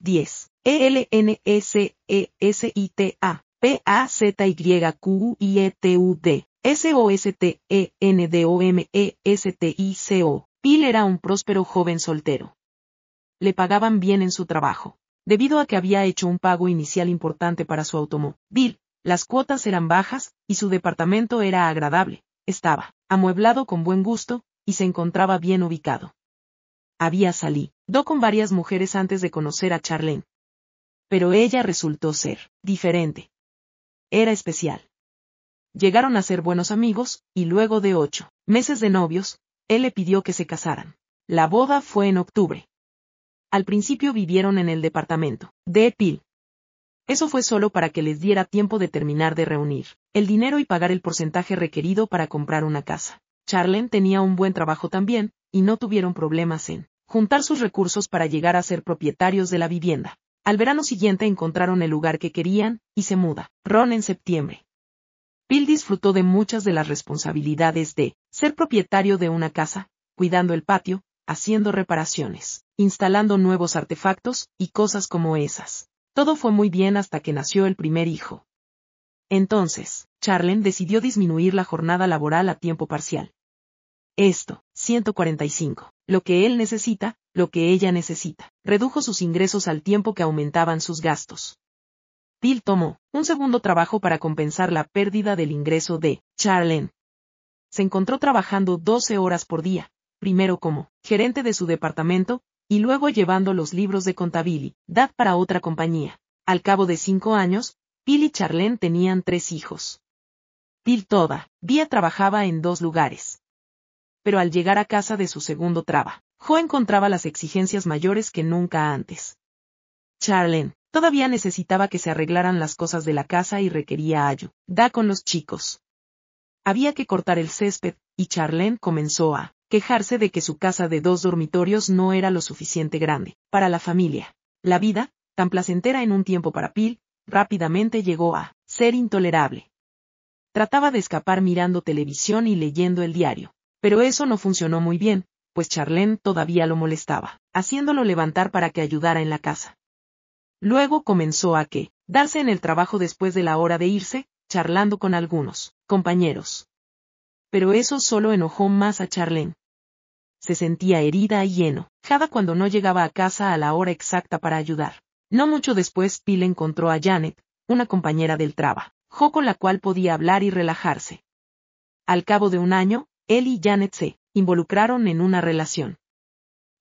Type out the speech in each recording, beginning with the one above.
10. E-L-N-S-E-S-I-T-A. P-A-Z-Y-Q-U-I-E-T-U-D. S-O-S-T-E-N-D-O-M-E-S-T-I-C-O. Bill era un próspero joven soltero. Le pagaban bien en su trabajo. Debido a que había hecho un pago inicial importante para su automóvil, las cuotas eran bajas, y su departamento era agradable, estaba amueblado con buen gusto, y se encontraba bien ubicado. Había salido con varias mujeres antes de conocer a Charlene. Pero ella resultó ser diferente. Era especial. Llegaron a ser buenos amigos, y luego de ocho meses de novios, él le pidió que se casaran. La boda fue en octubre. Al principio vivieron en el departamento de Pil. Eso fue solo para que les diera tiempo de terminar de reunir el dinero y pagar el porcentaje requerido para comprar una casa. Charlen tenía un buen trabajo también, y no tuvieron problemas en juntar sus recursos para llegar a ser propietarios de la vivienda. Al verano siguiente encontraron el lugar que querían, y se muda. Ron en septiembre. Bill disfrutó de muchas de las responsabilidades de ser propietario de una casa, cuidando el patio, haciendo reparaciones, instalando nuevos artefactos, y cosas como esas. Todo fue muy bien hasta que nació el primer hijo. Entonces, Charlen decidió disminuir la jornada laboral a tiempo parcial. Esto, 145. Lo que él necesita, lo que ella necesita. Redujo sus ingresos al tiempo que aumentaban sus gastos. Bill tomó un segundo trabajo para compensar la pérdida del ingreso de Charlene. Se encontró trabajando 12 horas por día, primero como gerente de su departamento, y luego llevando los libros de contabilidad para otra compañía. Al cabo de cinco años, Bill y Charlene tenían tres hijos. Bill toda, Vía trabajaba en dos lugares. Pero al llegar a casa de su segundo trabajo, encontraba las exigencias mayores que nunca antes. Charlene, Todavía necesitaba que se arreglaran las cosas de la casa y requería ayuda con los chicos. Había que cortar el césped, y Charlene comenzó a quejarse de que su casa de dos dormitorios no era lo suficiente grande para la familia. La vida, tan placentera en un tiempo para Pil, rápidamente llegó a ser intolerable. Trataba de escapar mirando televisión y leyendo el diario, pero eso no funcionó muy bien, pues Charlene todavía lo molestaba, haciéndolo levantar para que ayudara en la casa. Luego comenzó a que, darse en el trabajo después de la hora de irse, charlando con algunos compañeros. Pero eso solo enojó más a Charlene. Se sentía herida y enojada cuando no llegaba a casa a la hora exacta para ayudar. No mucho después, Pil encontró a Janet, una compañera del trabajo, con la cual podía hablar y relajarse. Al cabo de un año, él y Janet se involucraron en una relación.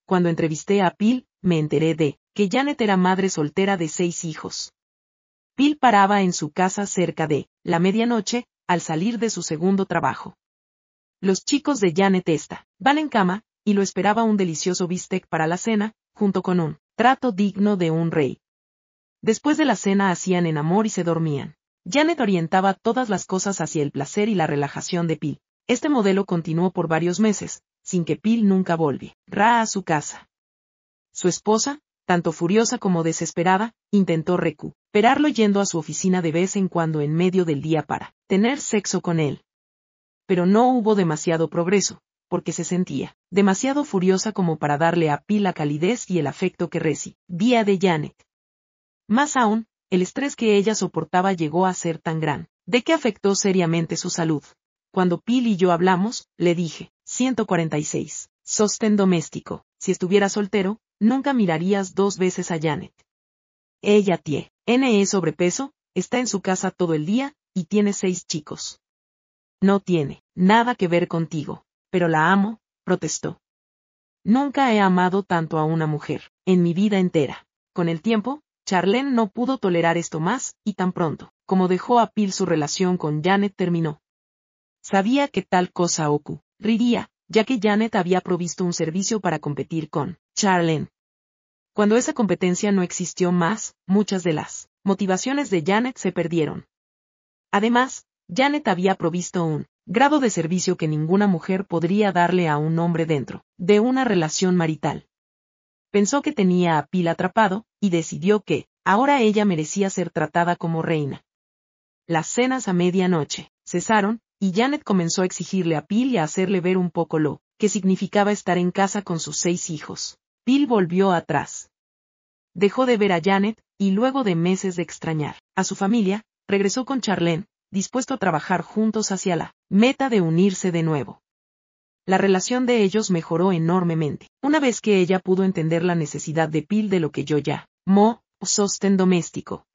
Cuando entrevisté a Pil, me enteré de que Janet era madre soltera de seis hijos. Bill paraba en su casa cerca de la medianoche, al salir de su segundo trabajo. Los chicos de Janet esta, van en cama, y lo esperaba un delicioso bistec para la cena, junto con un trato digno de un rey. Después de la cena hacían en amor y se dormían. Janet orientaba todas las cosas hacia el placer y la relajación de Pil. Este modelo continuó por varios meses, sin que Pil nunca volviera a su casa. Su esposa, tanto furiosa como desesperada, intentó recuperarlo yendo a su oficina de vez en cuando en medio del día para tener sexo con él. Pero no hubo demasiado progreso, porque se sentía demasiado furiosa como para darle a Pi la calidez y el afecto que recibía de Janet. Más aún, el estrés que ella soportaba llegó a ser tan gran, de que afectó seriamente su salud. Cuando Pil y yo hablamos, le dije, 146, sostén doméstico, si estuviera soltero, nunca mirarías dos veces a Janet. Ella tiene NE sobrepeso, está en su casa todo el día, y tiene seis chicos. No tiene nada que ver contigo, pero la amo, protestó. Nunca he amado tanto a una mujer, en mi vida entera. Con el tiempo, Charlene no pudo tolerar esto más, y tan pronto, como dejó a Pil su relación con Janet terminó. Sabía que tal cosa ocurriría, ya que Janet había provisto un servicio para competir con Charlene. Cuando esa competencia no existió más, muchas de las motivaciones de Janet se perdieron. Además, Janet había provisto un grado de servicio que ninguna mujer podría darle a un hombre dentro de una relación marital. Pensó que tenía a Pil atrapado, y decidió que, ahora ella merecía ser tratada como reina. Las cenas a medianoche cesaron, y Janet comenzó a exigirle a Bill y a hacerle ver un poco lo que significaba estar en casa con sus seis hijos. Bill volvió atrás. dejó de ver a Janet, y luego de meses de extrañar a su familia, regresó con Charlene, dispuesto a trabajar juntos hacia la meta de unirse de nuevo. La relación de ellos mejoró enormemente, una vez que ella pudo entender la necesidad de Pil de lo que yo ya, mo, sostén doméstico.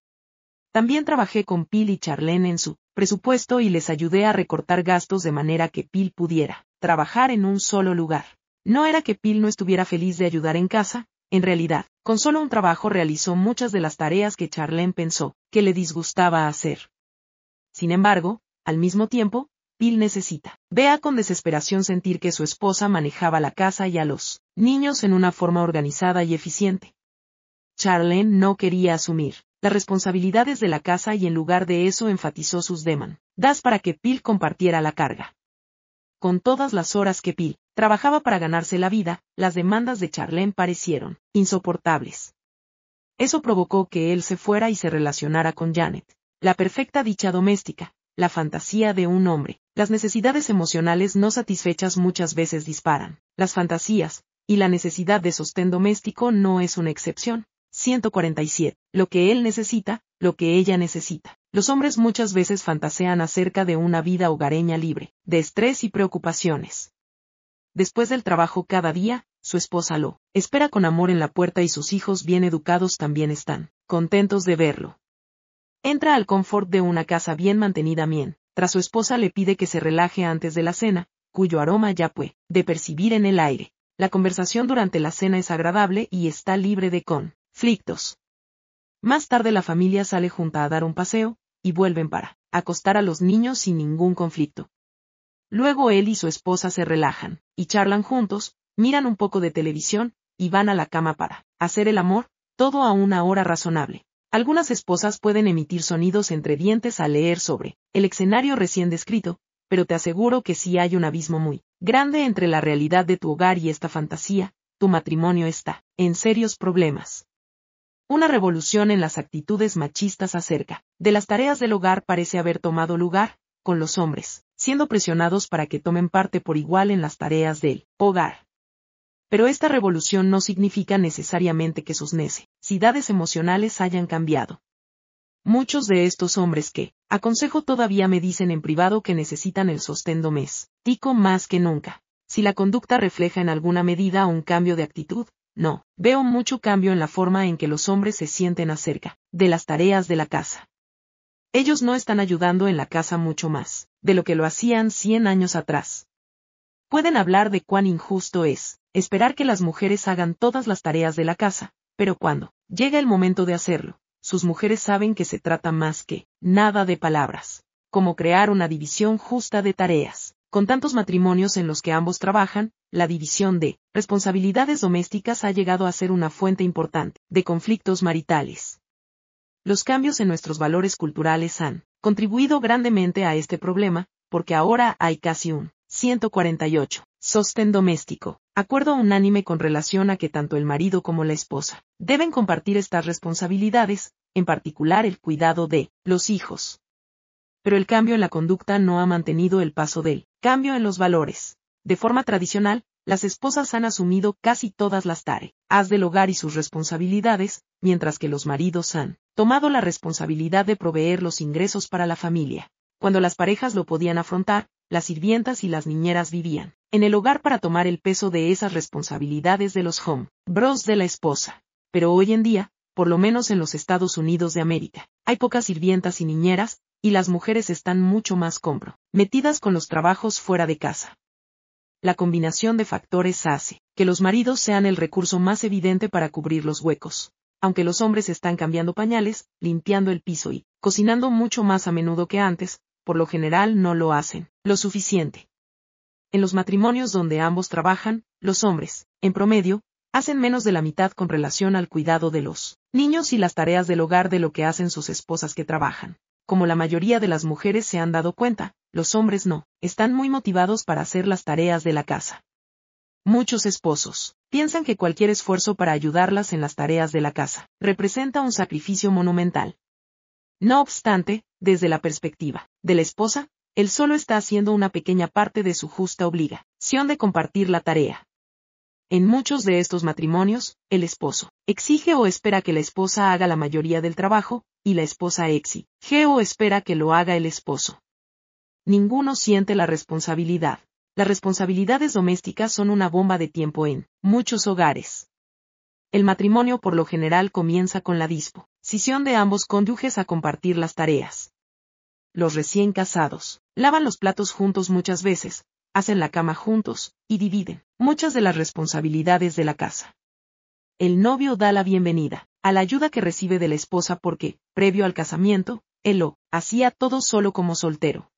También trabajé con Pil y Charlene en su presupuesto y les ayudé a recortar gastos de manera que Pil pudiera trabajar en un solo lugar. No era que Pil no estuviera feliz de ayudar en casa, en realidad, con solo un trabajo realizó muchas de las tareas que Charlene pensó que le disgustaba hacer. Sin embargo, al mismo tiempo, Bill necesita. Vea con desesperación sentir que su esposa manejaba la casa y a los niños en una forma organizada y eficiente. Charlene no quería asumir las responsabilidades de la casa y en lugar de eso enfatizó sus demandas para que Bill compartiera la carga. Con todas las horas que Bill trabajaba para ganarse la vida, las demandas de Charlene parecieron insoportables. Eso provocó que él se fuera y se relacionara con Janet, la perfecta dicha doméstica, la fantasía de un hombre. Las necesidades emocionales no satisfechas muchas veces disparan. Las fantasías, y la necesidad de sostén doméstico no es una excepción. 147. Lo que él necesita, lo que ella necesita. Los hombres muchas veces fantasean acerca de una vida hogareña libre, de estrés y preocupaciones. Después del trabajo cada día, su esposa lo espera con amor en la puerta y sus hijos bien educados también están contentos de verlo. Entra al confort de una casa bien mantenida bien. Tras su esposa le pide que se relaje antes de la cena, cuyo aroma ya puede de percibir en el aire. La conversación durante la cena es agradable y está libre de conflictos. Más tarde la familia sale junta a dar un paseo, y vuelven para acostar a los niños sin ningún conflicto. Luego él y su esposa se relajan, y charlan juntos, miran un poco de televisión, y van a la cama para hacer el amor, todo a una hora razonable. Algunas esposas pueden emitir sonidos entre dientes al leer sobre el escenario recién descrito, pero te aseguro que si hay un abismo muy grande entre la realidad de tu hogar y esta fantasía, tu matrimonio está en serios problemas. Una revolución en las actitudes machistas acerca de las tareas del hogar parece haber tomado lugar, con los hombres, siendo presionados para que tomen parte por igual en las tareas del hogar. Pero esta revolución no significa necesariamente que sus necesidades emocionales hayan cambiado. Muchos de estos hombres que, aconsejo todavía me dicen en privado que necesitan el sostén doméstico más que nunca. Si la conducta refleja en alguna medida un cambio de actitud, no, veo mucho cambio en la forma en que los hombres se sienten acerca de las tareas de la casa. Ellos no están ayudando en la casa mucho más, de lo que lo hacían cien años atrás. Pueden hablar de cuán injusto es, esperar que las mujeres hagan todas las tareas de la casa, pero cuando llega el momento de hacerlo, sus mujeres saben que se trata más que nada de palabras, como crear una división justa de tareas. Con tantos matrimonios en los que ambos trabajan, la división de responsabilidades domésticas ha llegado a ser una fuente importante de conflictos maritales. Los cambios en nuestros valores culturales han contribuido grandemente a este problema, porque ahora hay casi un 148. Sostén doméstico. Acuerdo unánime con relación a que tanto el marido como la esposa deben compartir estas responsabilidades, en particular el cuidado de los hijos. Pero el cambio en la conducta no ha mantenido el paso del cambio en los valores. De forma tradicional, las esposas han asumido casi todas las tareas del hogar y sus responsabilidades, mientras que los maridos han tomado la responsabilidad de proveer los ingresos para la familia. Cuando las parejas lo podían afrontar, las sirvientas y las niñeras vivían en el hogar para tomar el peso de esas responsabilidades de los home bros de la esposa. Pero hoy en día, por lo menos en los Estados Unidos de América, hay pocas sirvientas y niñeras, y las mujeres están mucho más metidas con los trabajos fuera de casa. La combinación de factores hace que los maridos sean el recurso más evidente para cubrir los huecos. Aunque los hombres están cambiando pañales, limpiando el piso y cocinando mucho más a menudo que antes, por lo general no lo hacen lo suficiente. En los matrimonios donde ambos trabajan, los hombres, en promedio, hacen menos de la mitad con relación al cuidado de los niños y las tareas del hogar de lo que hacen sus esposas que trabajan. Como la mayoría de las mujeres se han dado cuenta, los hombres no, están muy motivados para hacer las tareas de la casa. Muchos esposos piensan que cualquier esfuerzo para ayudarlas en las tareas de la casa representa un sacrificio monumental. No obstante, desde la perspectiva de la esposa, él solo está haciendo una pequeña parte de su justa obligación de compartir la tarea. En muchos de estos matrimonios, el esposo exige o espera que la esposa haga la mayoría del trabajo, y la esposa exige o espera que lo haga el esposo. Ninguno siente la responsabilidad. Las responsabilidades domésticas son una bomba de tiempo en muchos hogares. El matrimonio por lo general comienza con la disposición de ambos cónyuges a compartir las tareas. Los recién casados lavan los platos juntos muchas veces, hacen la cama juntos, y dividen muchas de las responsabilidades de la casa. El novio da la bienvenida a la ayuda que recibe de la esposa porque, previo al casamiento, él lo hacía todo solo como soltero.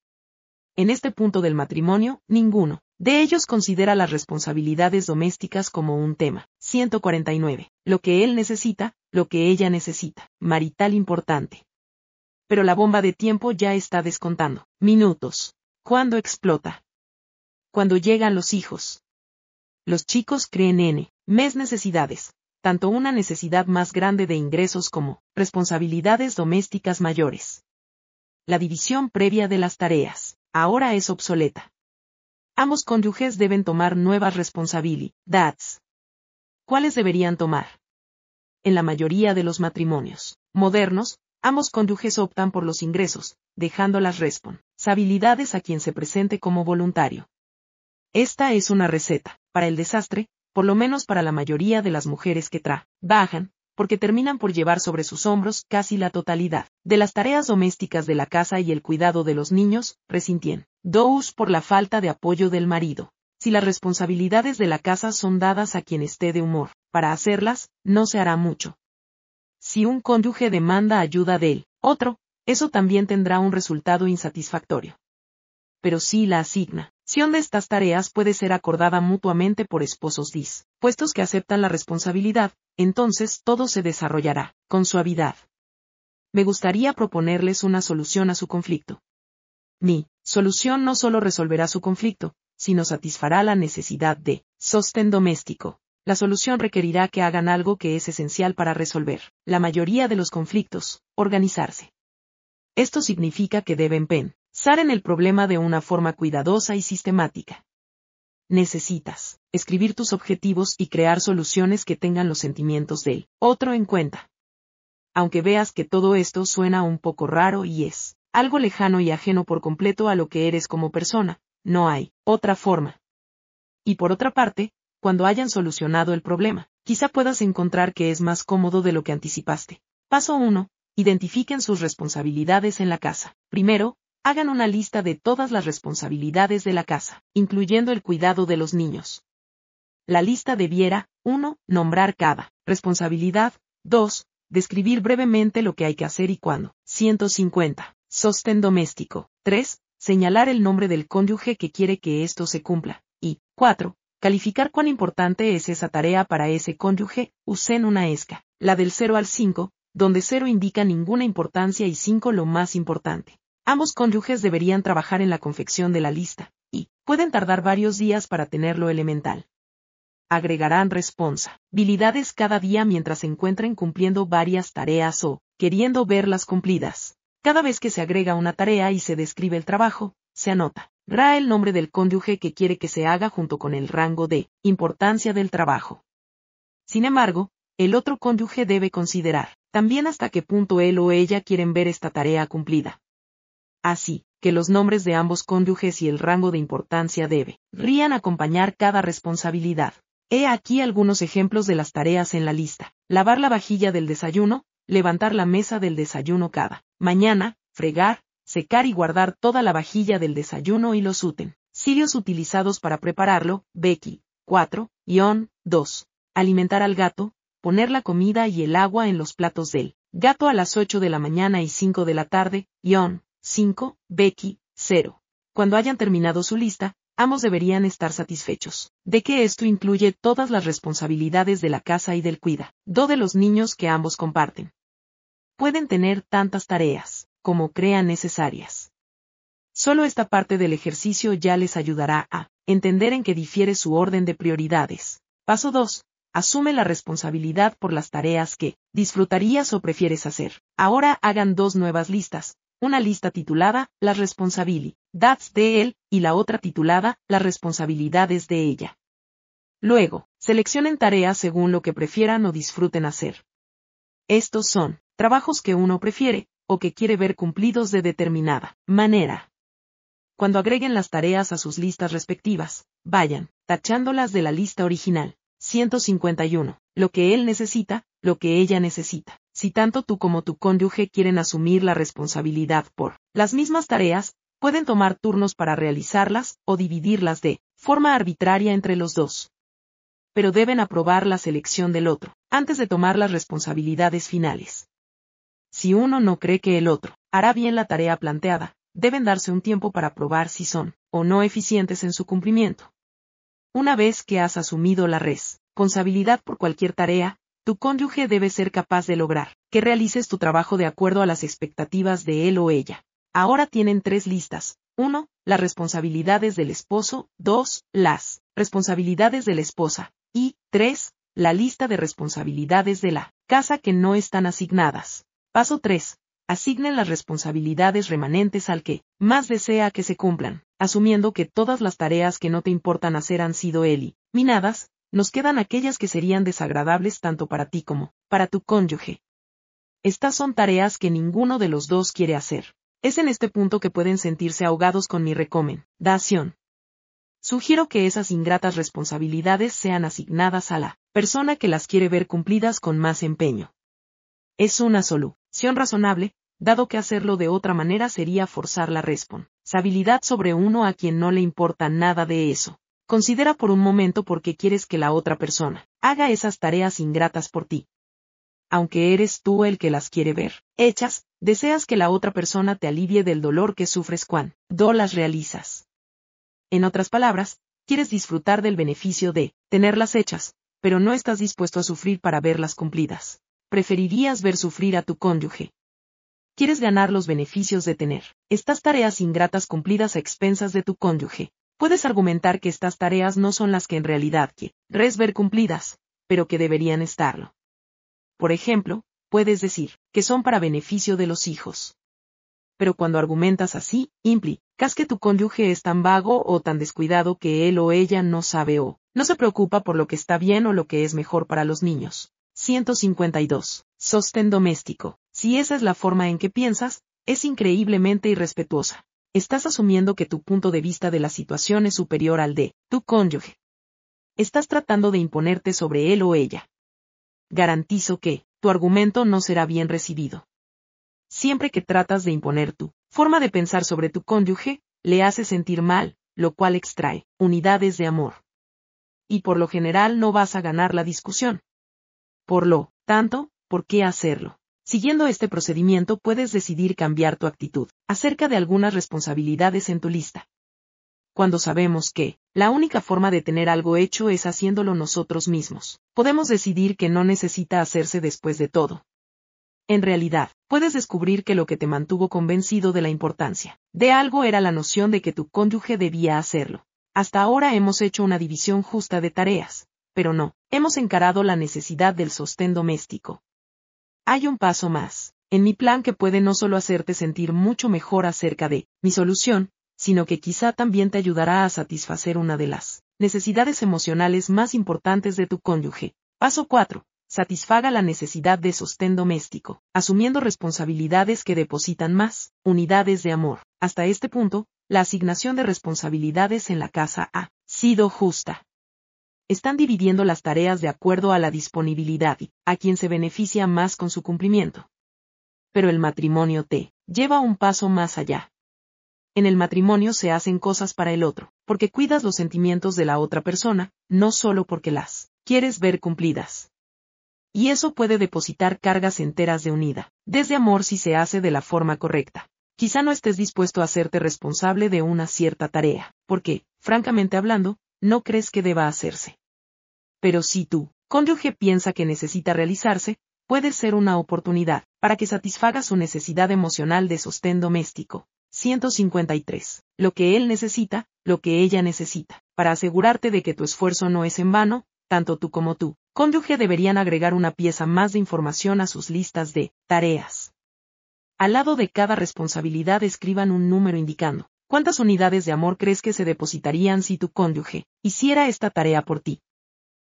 En este punto del matrimonio, ninguno de ellos considera las responsabilidades domésticas como un tema. 149. Lo que él necesita, lo que ella necesita. Marital importante. Pero la bomba de tiempo ya está descontando. Minutos. ¿Cuándo explota? Cuando llegan los hijos. Los chicos creen en mes necesidades, tanto una necesidad más grande de ingresos como responsabilidades domésticas mayores. La división previa de las tareas, ahora es obsoleta. Ambos cónyuges deben tomar nuevas responsabilidades. ¿Cuáles deberían tomar? En la mayoría de los matrimonios modernos, ambos cónyuges optan por los ingresos, dejando las responsabilidades a quien se presente como voluntario. Esta es una receta, para el desastre, por lo menos para la mayoría de las mujeres que trabajan, porque terminan por llevar sobre sus hombros casi la totalidad de las tareas domésticas de la casa y el cuidado de los niños, resintien. Dous por la falta de apoyo del marido. Si las responsabilidades de la casa son dadas a quien esté de humor, para hacerlas, no se hará mucho. Si un cónyuge demanda ayuda del otro, eso también tendrá un resultado insatisfactorio. Pero si la asigna, de estas tareas puede ser acordada mutuamente por esposos dis, puestos que aceptan la responsabilidad, entonces todo se desarrollará, con suavidad. Me gustaría proponerles una solución a su conflicto. Mi solución no solo resolverá su conflicto, sino satisfará la necesidad de sostén doméstico. La solución requerirá que hagan algo que es esencial para resolver la mayoría de los conflictos, organizarse. Esto significa que deben pen en el problema de una forma cuidadosa y sistemática. Necesitas escribir tus objetivos y crear soluciones que tengan los sentimientos del otro en cuenta. Aunque veas que todo esto suena un poco raro y es algo lejano y ajeno por completo a lo que eres como persona, no hay otra forma. Y por otra parte, cuando hayan solucionado el problema, quizá puedas encontrar que es más cómodo de lo que anticipaste. Paso 1. Identifiquen sus responsabilidades en la casa. Primero, hagan una lista de todas las responsabilidades de la casa, incluyendo el cuidado de los niños. La lista debiera, 1. Nombrar cada responsabilidad, 2. Describir brevemente lo que hay que hacer y cuándo. 150. Sostén doméstico. 3. Señalar el nombre del cónyuge que quiere que esto se cumpla. Y 4. Calificar cuán importante es esa tarea para ese cónyuge, usen una esca, la del 0 al 5, donde 0 indica ninguna importancia y 5 lo más importante. Ambos cónyuges deberían trabajar en la confección de la lista, y pueden tardar varios días para tenerlo elemental. Agregarán responsabilidades cada día mientras se encuentren cumpliendo varias tareas o queriendo verlas cumplidas. Cada vez que se agrega una tarea y se describe el trabajo, se anota. Ra el nombre del cónyuge que quiere que se haga junto con el rango de importancia del trabajo. Sin embargo, el otro cónyuge debe considerar también hasta qué punto él o ella quieren ver esta tarea cumplida así que los nombres de ambos cónyuges y el rango de importancia debe rían acompañar cada responsabilidad. He aquí algunos ejemplos de las tareas en la lista. Lavar la vajilla del desayuno, levantar la mesa del desayuno cada mañana, fregar, secar y guardar toda la vajilla del desayuno y los úten. Sirios utilizados para prepararlo, Becky. 4, Ion, 2. Alimentar al gato, poner la comida y el agua en los platos del gato a las 8 de la mañana y 5 de la tarde, Ion, 5. Becky, 0. Cuando hayan terminado su lista, ambos deberían estar satisfechos, de que esto incluye todas las responsabilidades de la casa y del cuida, do de los niños que ambos comparten. Pueden tener tantas tareas, como crean necesarias. Solo esta parte del ejercicio ya les ayudará a entender en qué difiere su orden de prioridades. Paso 2. Asume la responsabilidad por las tareas que disfrutarías o prefieres hacer. Ahora hagan dos nuevas listas, una lista titulada Las responsabilidades de él y la otra titulada Las responsabilidades de ella. Luego, Seleccionen tareas según lo que prefieran o disfruten hacer. Estos son trabajos que uno prefiere o que quiere ver cumplidos de determinada manera. Cuando agreguen las tareas a sus listas respectivas, vayan, tachándolas de la lista original. 151. Lo que él necesita, lo que ella necesita. Si tanto tú como tu cónyuge quieren asumir la responsabilidad por las mismas tareas, pueden tomar turnos para realizarlas o dividirlas de forma arbitraria entre los dos. Pero deben aprobar la selección del otro, antes de tomar las responsabilidades finales. Si uno no cree que el otro hará bien la tarea planteada, deben darse un tiempo para probar si son o no eficientes en su cumplimiento. Una vez que has asumido la responsabilidad por cualquier tarea, tu cónyuge debe ser capaz de lograr que realices tu trabajo de acuerdo a las expectativas de él o ella. Ahora tienen tres listas. 1. Las responsabilidades del esposo. 2. Las responsabilidades de la esposa. Y 3. La lista de responsabilidades de la casa que no están asignadas. Paso 3 asignen las responsabilidades remanentes al que más desea que se cumplan, asumiendo que todas las tareas que no te importan hacer han sido eliminadas, nos quedan aquellas que serían desagradables tanto para ti como para tu cónyuge. Estas son tareas que ninguno de los dos quiere hacer. Es en este punto que pueden sentirse ahogados con mi recomendación. Sugiero que esas ingratas responsabilidades sean asignadas a la persona que las quiere ver cumplidas con más empeño. Es una solución razonable, dado que hacerlo de otra manera sería forzar la responsabilidad sobre uno a quien no le importa nada de eso. Considera por un momento por qué quieres que la otra persona haga esas tareas ingratas por ti. Aunque eres tú el que las quiere ver hechas, deseas que la otra persona te alivie del dolor que sufres cuando las realizas. En otras palabras, quieres disfrutar del beneficio de tenerlas hechas, pero no estás dispuesto a sufrir para verlas cumplidas preferirías ver sufrir a tu cónyuge. Quieres ganar los beneficios de tener estas tareas ingratas cumplidas a expensas de tu cónyuge. Puedes argumentar que estas tareas no son las que en realidad quieres ver cumplidas, pero que deberían estarlo. Por ejemplo, puedes decir que son para beneficio de los hijos. Pero cuando argumentas así, implicas que tu cónyuge es tan vago o tan descuidado que él o ella no sabe o no se preocupa por lo que está bien o lo que es mejor para los niños. 152. Sostén doméstico. Si esa es la forma en que piensas, es increíblemente irrespetuosa. Estás asumiendo que tu punto de vista de la situación es superior al de tu cónyuge. Estás tratando de imponerte sobre él o ella. Garantizo que, tu argumento no será bien recibido. Siempre que tratas de imponer tu forma de pensar sobre tu cónyuge, le hace sentir mal, lo cual extrae unidades de amor. Y por lo general no vas a ganar la discusión. Por lo tanto, ¿por qué hacerlo? Siguiendo este procedimiento puedes decidir cambiar tu actitud acerca de algunas responsabilidades en tu lista. Cuando sabemos que, la única forma de tener algo hecho es haciéndolo nosotros mismos, podemos decidir que no necesita hacerse después de todo. En realidad, puedes descubrir que lo que te mantuvo convencido de la importancia de algo era la noción de que tu cónyuge debía hacerlo. Hasta ahora hemos hecho una división justa de tareas, pero no, hemos encarado la necesidad del sostén doméstico. Hay un paso más, en mi plan que puede no solo hacerte sentir mucho mejor acerca de mi solución, sino que quizá también te ayudará a satisfacer una de las necesidades emocionales más importantes de tu cónyuge. Paso 4. Satisfaga la necesidad de sostén doméstico, asumiendo responsabilidades que depositan más unidades de amor. Hasta este punto, la asignación de responsabilidades en la casa ha sido justa están dividiendo las tareas de acuerdo a la disponibilidad y a quien se beneficia más con su cumplimiento. Pero el matrimonio te lleva un paso más allá. En el matrimonio se hacen cosas para el otro, porque cuidas los sentimientos de la otra persona, no solo porque las quieres ver cumplidas. Y eso puede depositar cargas enteras de unida, desde amor si se hace de la forma correcta. Quizá no estés dispuesto a hacerte responsable de una cierta tarea, porque, francamente hablando, no crees que deba hacerse. Pero si tú, cónyuge piensa que necesita realizarse, puede ser una oportunidad para que satisfaga su necesidad emocional de sostén doméstico. 153. Lo que él necesita, lo que ella necesita. Para asegurarte de que tu esfuerzo no es en vano, tanto tú como tú, cónyuge deberían agregar una pieza más de información a sus listas de tareas. Al lado de cada responsabilidad escriban un número indicando ¿Cuántas unidades de amor crees que se depositarían si tu cónyuge hiciera esta tarea por ti?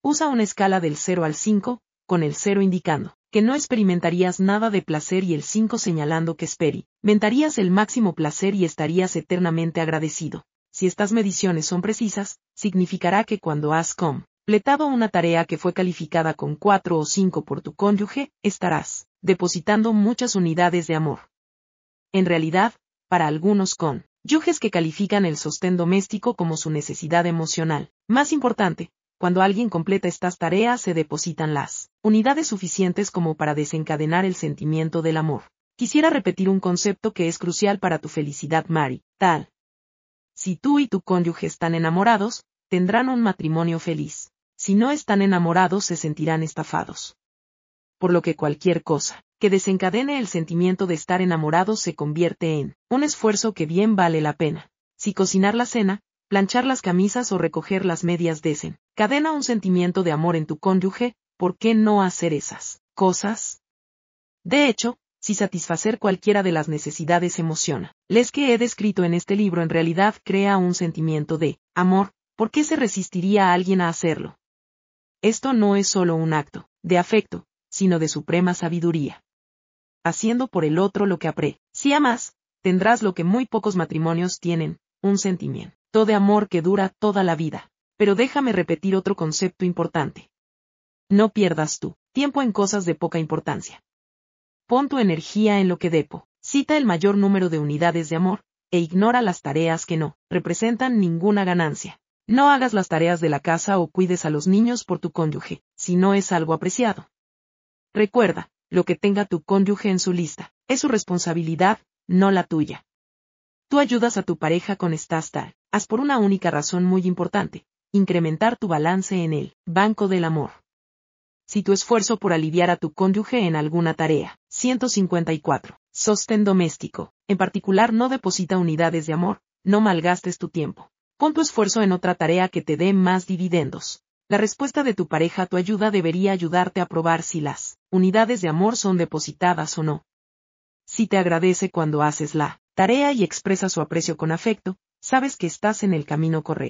Usa una escala del 0 al 5, con el 0 indicando que no experimentarías nada de placer y el 5 señalando que experimentarías el máximo placer y estarías eternamente agradecido. Si estas mediciones son precisas, significará que cuando has completado una tarea que fue calificada con 4 o 5 por tu cónyuge, estarás depositando muchas unidades de amor. En realidad, para algunos cónyuges que califican el sostén doméstico como su necesidad emocional más importante, cuando alguien completa estas tareas se depositan las unidades suficientes como para desencadenar el sentimiento del amor. Quisiera repetir un concepto que es crucial para tu felicidad, Mari, tal. Si tú y tu cónyuge están enamorados, tendrán un matrimonio feliz. Si no están enamorados se sentirán estafados. Por lo que cualquier cosa que desencadene el sentimiento de estar enamorados se convierte en un esfuerzo que bien vale la pena. Si cocinar la cena, planchar las camisas o recoger las medias desen. Cadena un sentimiento de amor en tu cónyuge, ¿por qué no hacer esas cosas? De hecho, si satisfacer cualquiera de las necesidades emociona, les que he descrito en este libro en realidad crea un sentimiento de amor, ¿por qué se resistiría a alguien a hacerlo? Esto no es solo un acto de afecto, sino de suprema sabiduría. Haciendo por el otro lo que apre, si amas, tendrás lo que muy pocos matrimonios tienen, un sentimiento de amor que dura toda la vida. Pero déjame repetir otro concepto importante. No pierdas tu tiempo en cosas de poca importancia. Pon tu energía en lo que depo, cita el mayor número de unidades de amor, e ignora las tareas que no representan ninguna ganancia. No hagas las tareas de la casa o cuides a los niños por tu cónyuge, si no es algo apreciado. Recuerda, lo que tenga tu cónyuge en su lista, es su responsabilidad, no la tuya. Tú ayudas a tu pareja con estas haz por una única razón muy importante, incrementar tu balance en el banco del amor. Si tu esfuerzo por aliviar a tu cónyuge en alguna tarea, 154, sostén doméstico, en particular no deposita unidades de amor, no malgastes tu tiempo. Pon tu esfuerzo en otra tarea que te dé más dividendos. La respuesta de tu pareja a tu ayuda debería ayudarte a probar si las unidades de amor son depositadas o no. Si te agradece cuando haces la tarea y expresa su aprecio con afecto, sabes que estás en el camino correcto.